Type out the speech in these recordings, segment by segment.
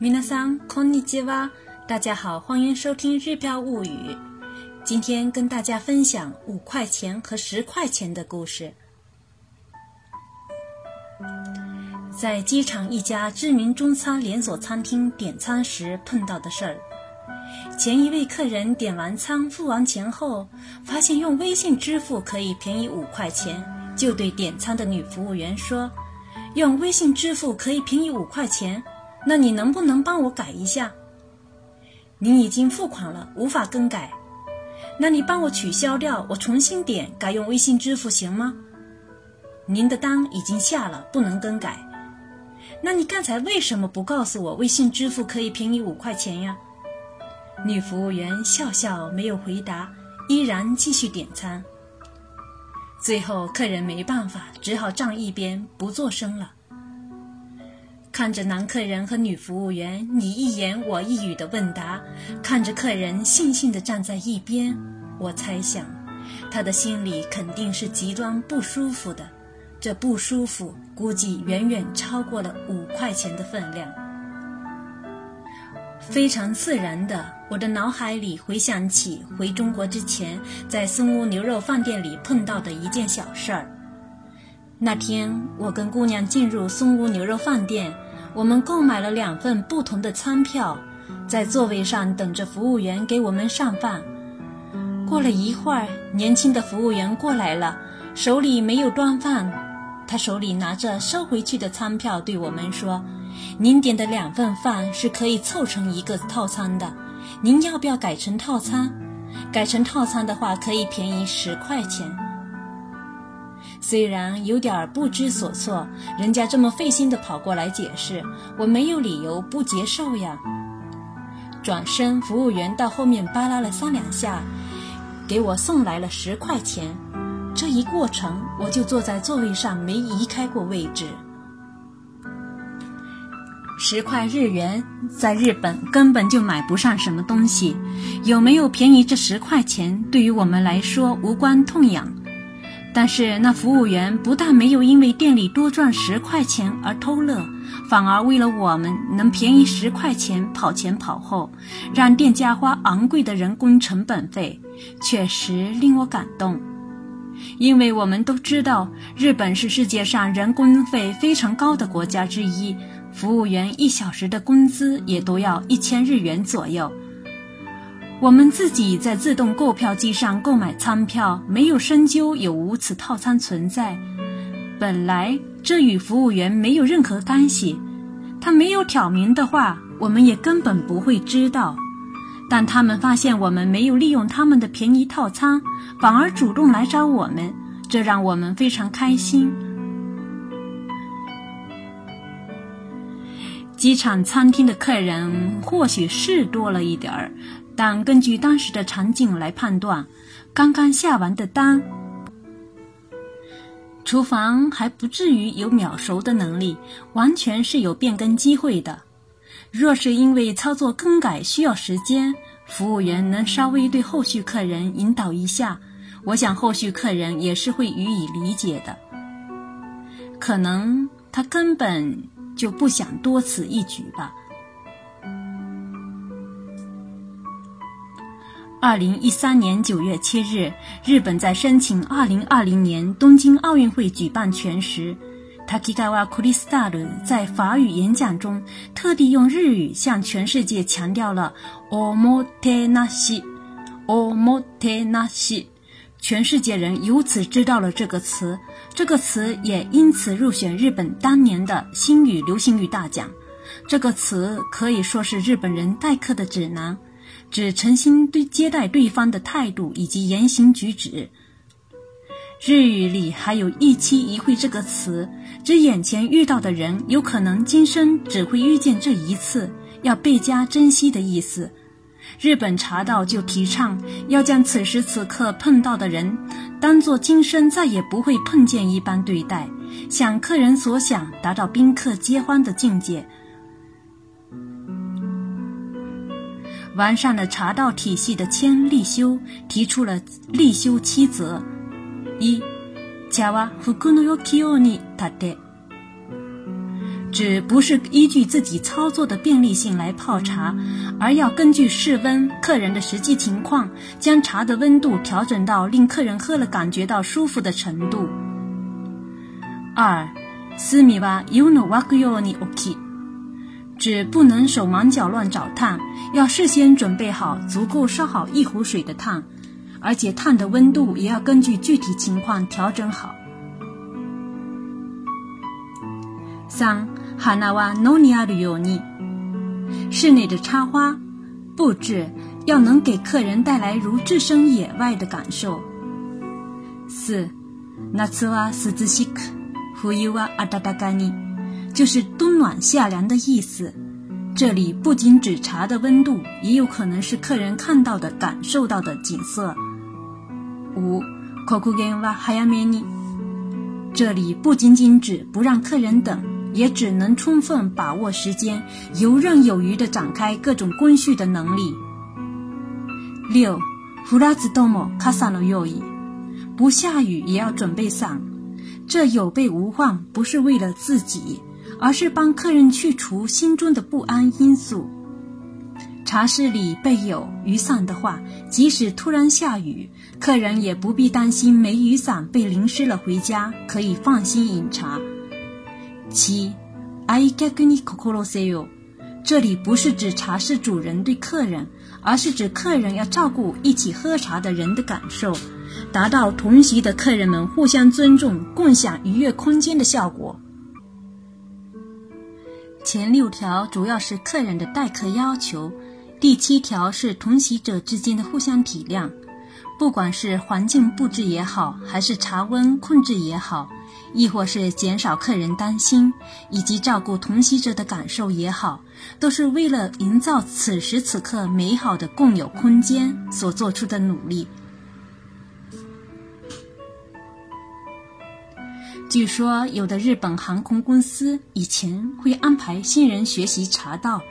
皆さんこんにちは，大家好，欢迎收听《日漂物语》。今天跟大家分享五块钱和十块钱的故事。在机场一家知名中餐连锁餐厅点餐时碰到的事儿。前一位客人点完餐付完钱后，发现用微信支付可以便宜五块钱，就对点餐的女服务员说：“ 用微信支付可以便宜五块钱，那你能不能帮我改一下？您已经付款了，无法更改。那你帮我取消掉，我重新点，改用微信支付行吗？您的单已经下了，不能更改。那你刚才为什么不告诉我微信支付可以便宜五块钱呀？”女服务员笑笑，没有回答，依然继续点餐。最后，客人没办法，只好站一边不作声了。看着男客人和女服务员你一言我一语的问答，看着客人悻悻地站在一边，我猜想，他的心里肯定是极端不舒服的。这不舒服，估计远远超过了五块钱的分量。非常自然的，我的脑海里回想起回中国之前在松屋牛肉饭店里碰到的一件小事儿。那天，我跟姑娘进入松屋牛肉饭店，我们购买了两份不同的餐票，在座位上等着服务员给我们上饭。过了一会儿，年轻的服务员过来了，手里没有端饭，他手里拿着收回去的餐票，对我们说。您点的两份饭是可以凑成一个套餐的，您要不要改成套餐？改成套餐的话，可以便宜十块钱。虽然有点不知所措，人家这么费心的跑过来解释，我没有理由不接受呀。转身，服务员到后面扒拉了三两下，给我送来了十块钱。这一过程，我就坐在座位上，没移开过位置。十块日元在日本根本就买不上什么东西，有没有便宜这十块钱对于我们来说无关痛痒。但是那服务员不但没有因为店里多赚十块钱而偷乐，反而为了我们能便宜十块钱跑前跑后，让店家花昂贵的人工成本费，确实令我感动。因为我们都知道，日本是世界上人工费非常高的国家之一。服务员一小时的工资也都要一千日元左右。我们自己在自动购票机上购买餐票，没有深究有无此套餐存在。本来这与服务员没有任何干系，他没有挑明的话，我们也根本不会知道。但他们发现我们没有利用他们的便宜套餐，反而主动来找我们，这让我们非常开心。机场餐厅的客人或许是多了一点儿，但根据当时的场景来判断，刚刚下完的单，厨房还不至于有秒熟的能力，完全是有变更机会的。若是因为操作更改需要时间，服务员能稍微对后续客人引导一下，我想后续客人也是会予以理解的。可能他根本。就不想多此一举吧。二零一三年九月七日，日本在申请二零二零年东京奥运会举办权时，Takigawa Kristar 在法语演讲中特地用日语向全世界强调了 “omotenashi”，“omotenashi”。全世界人由此知道了这个词，这个词也因此入选日本当年的新语流行语大奖。这个词可以说是日本人待客的指南，指诚心对接待对方的态度以及言行举止。日语里还有一期一会这个词，指眼前遇到的人有可能今生只会遇见这一次，要倍加珍惜的意思。日本茶道就提倡要将此时此刻碰到的人当做今生再也不会碰见一般对待，想客人所想，达到宾客皆欢的境界。完善了茶道体系的千利休提出了利休七则：一、茶は服のよきように立て。 指不是依据自己操作的便利性来泡茶，而要根据室温、客人的实际情况，将茶的温度调整到令客人喝了感觉到舒服的程度。二，斯米瓦尤诺瓦克尤尼奥基，指不能手忙脚乱找炭，要事先准备好足够烧好一壶水的炭，而且炭的温度也要根据具体情况调整好。三。哈纳瓦诺尼亚旅游尼，室内的插花布置要能给客人带来如置身野外的感受。四，那次瓦斯兹西克，胡伊瓦阿达达嘎尼，就是冬暖夏凉的意思。这里不仅指茶的温度，也有可能是客人看到的、感受到的景色。五，可库根瓦哈亚梅尼，这里不仅仅指不让客人等。也只能充分把握时间，游刃有余地展开各种工序的能力。六，弗拉兹多莫卡萨诺右翼，不下雨也要准备伞。这有备无患，不是为了自己，而是帮客人去除心中的不安因素。茶室里备有雨伞的话，即使突然下雨，客人也不必担心没雨伞被淋湿了回家，可以放心饮茶。七，阿伊盖格尼可可罗塞哟，这里不是指茶室主人对客人，而是指客人要照顾一起喝茶的人的感受，达到同席的客人们互相尊重、共享愉悦空间的效果。前六条主要是客人的待客要求，第七条是同席者之间的互相体谅。不管是环境布置也好，还是茶温控制也好。亦或是减少客人担心，以及照顾同席者的感受也好，都是为了营造此时此刻美好的共有空间所做出的努力。据说，有的日本航空公司以前会安排新人学习茶道，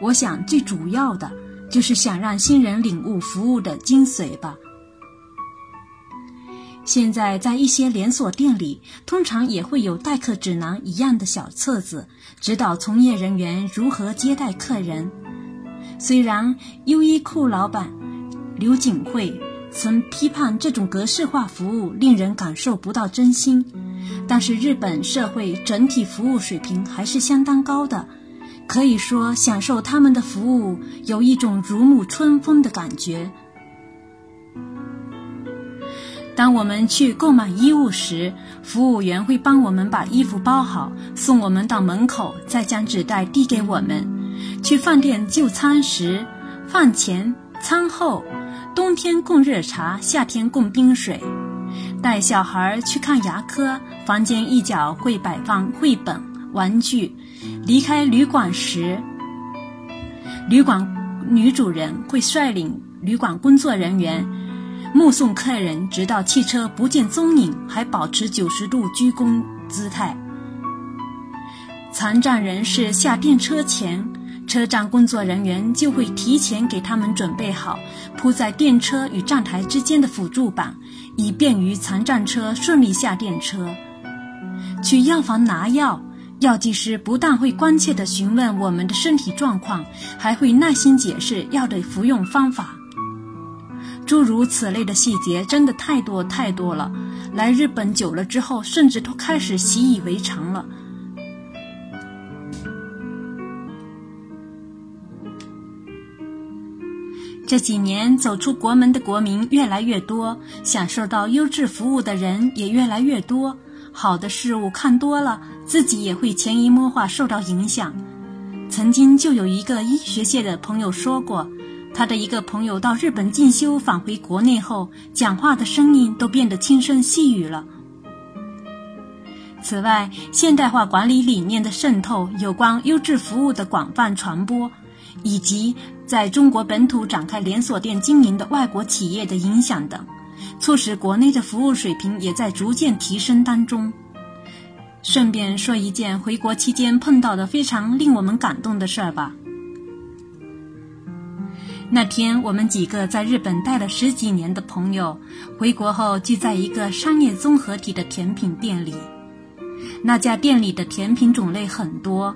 我想最主要的就是想让新人领悟服务的精髓吧。现在在一些连锁店里，通常也会有待客指南一样的小册子，指导从业人员如何接待客人。虽然优衣库老板刘景惠曾批判这种格式化服务令人感受不到真心，但是日本社会整体服务水平还是相当高的，可以说享受他们的服务有一种如沐春风的感觉。当我们去购买衣物时，服务员会帮我们把衣服包好，送我们到门口，再将纸袋递给我们。去饭店就餐时，饭前、餐后，冬天供热茶，夏天供冰水。带小孩去看牙科，房间一角会摆放绘本、玩具。离开旅馆时，旅馆女主人会率领旅馆工作人员。目送客人直到汽车不见踪影，还保持九十度鞠躬姿态。残障人士下电车前，车站工作人员就会提前给他们准备好铺在电车与站台之间的辅助板，以便于残障车顺利下电车。去药房拿药，药剂师不但会关切地询问我们的身体状况，还会耐心解释药的服用方法。诸如此类的细节真的太多太多了。来日本久了之后，甚至都开始习以为常了。这几年走出国门的国民越来越多，享受到优质服务的人也越来越多。好的事物看多了，自己也会潜移默化受到影响。曾经就有一个医学界的朋友说过。他的一个朋友到日本进修，返回国内后，讲话的声音都变得轻声细语了。此外，现代化管理理念的渗透、有关优质服务的广泛传播，以及在中国本土展开连锁店经营的外国企业的影响等，促使国内的服务水平也在逐渐提升当中。顺便说一件回国期间碰到的非常令我们感动的事儿吧。那天，我们几个在日本待了十几年的朋友，回国后聚在一个商业综合体的甜品店里。那家店里的甜品种类很多，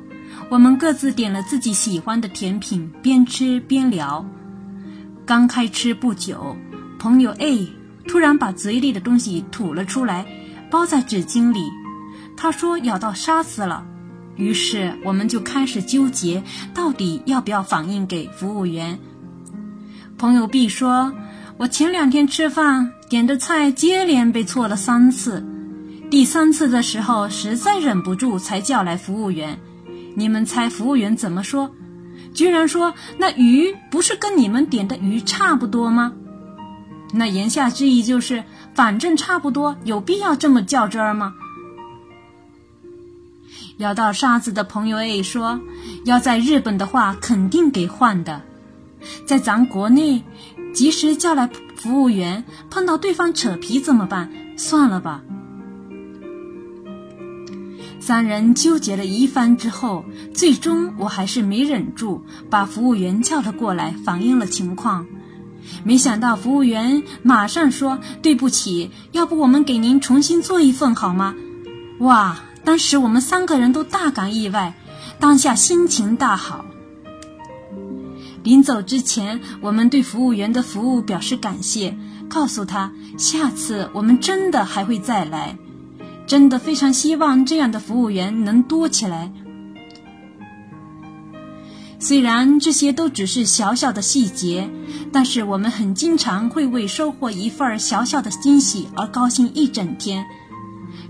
我们各自点了自己喜欢的甜品，边吃边聊。刚开吃不久，朋友 A 突然把嘴里的东西吐了出来，包在纸巾里。他说咬到沙子了。于是我们就开始纠结，到底要不要反映给服务员。朋友 B 说：“我前两天吃饭点的菜接连被错了三次，第三次的时候实在忍不住才叫来服务员。你们猜服务员怎么说？居然说那鱼不是跟你们点的鱼差不多吗？那言下之意就是，反正差不多，有必要这么较真儿吗？”咬到沙子的朋友 A 说：“要在日本的话，肯定给换的。在咱国内，及时叫来服务员，碰到对方扯皮怎么办？算了吧。”三人纠结了一番之后，最终我还是没忍住，把服务员叫了过来，反映了情况。没想到服务员马上说：“对不起，要不我们给您重新做一份好吗？”哇！当时我们三个人都大感意外，当下心情大好。临走之前，我们对服务员的服务表示感谢，告诉他下次我们真的还会再来，真的非常希望这样的服务员能多起来。虽然这些都只是小小的细节，但是我们很经常会为收获一份小小的惊喜而高兴一整天。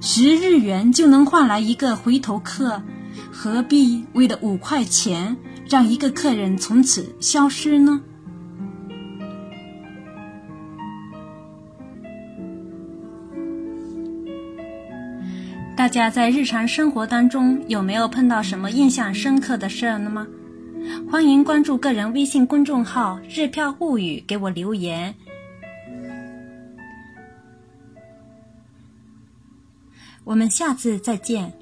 十日元就能换来一个回头客，何必为了五块钱让一个客人从此消失呢？大家在日常生活当中有没有碰到什么印象深刻的事儿呢吗？欢迎关注个人微信公众号“日票物语”，给我留言。我们下次再见。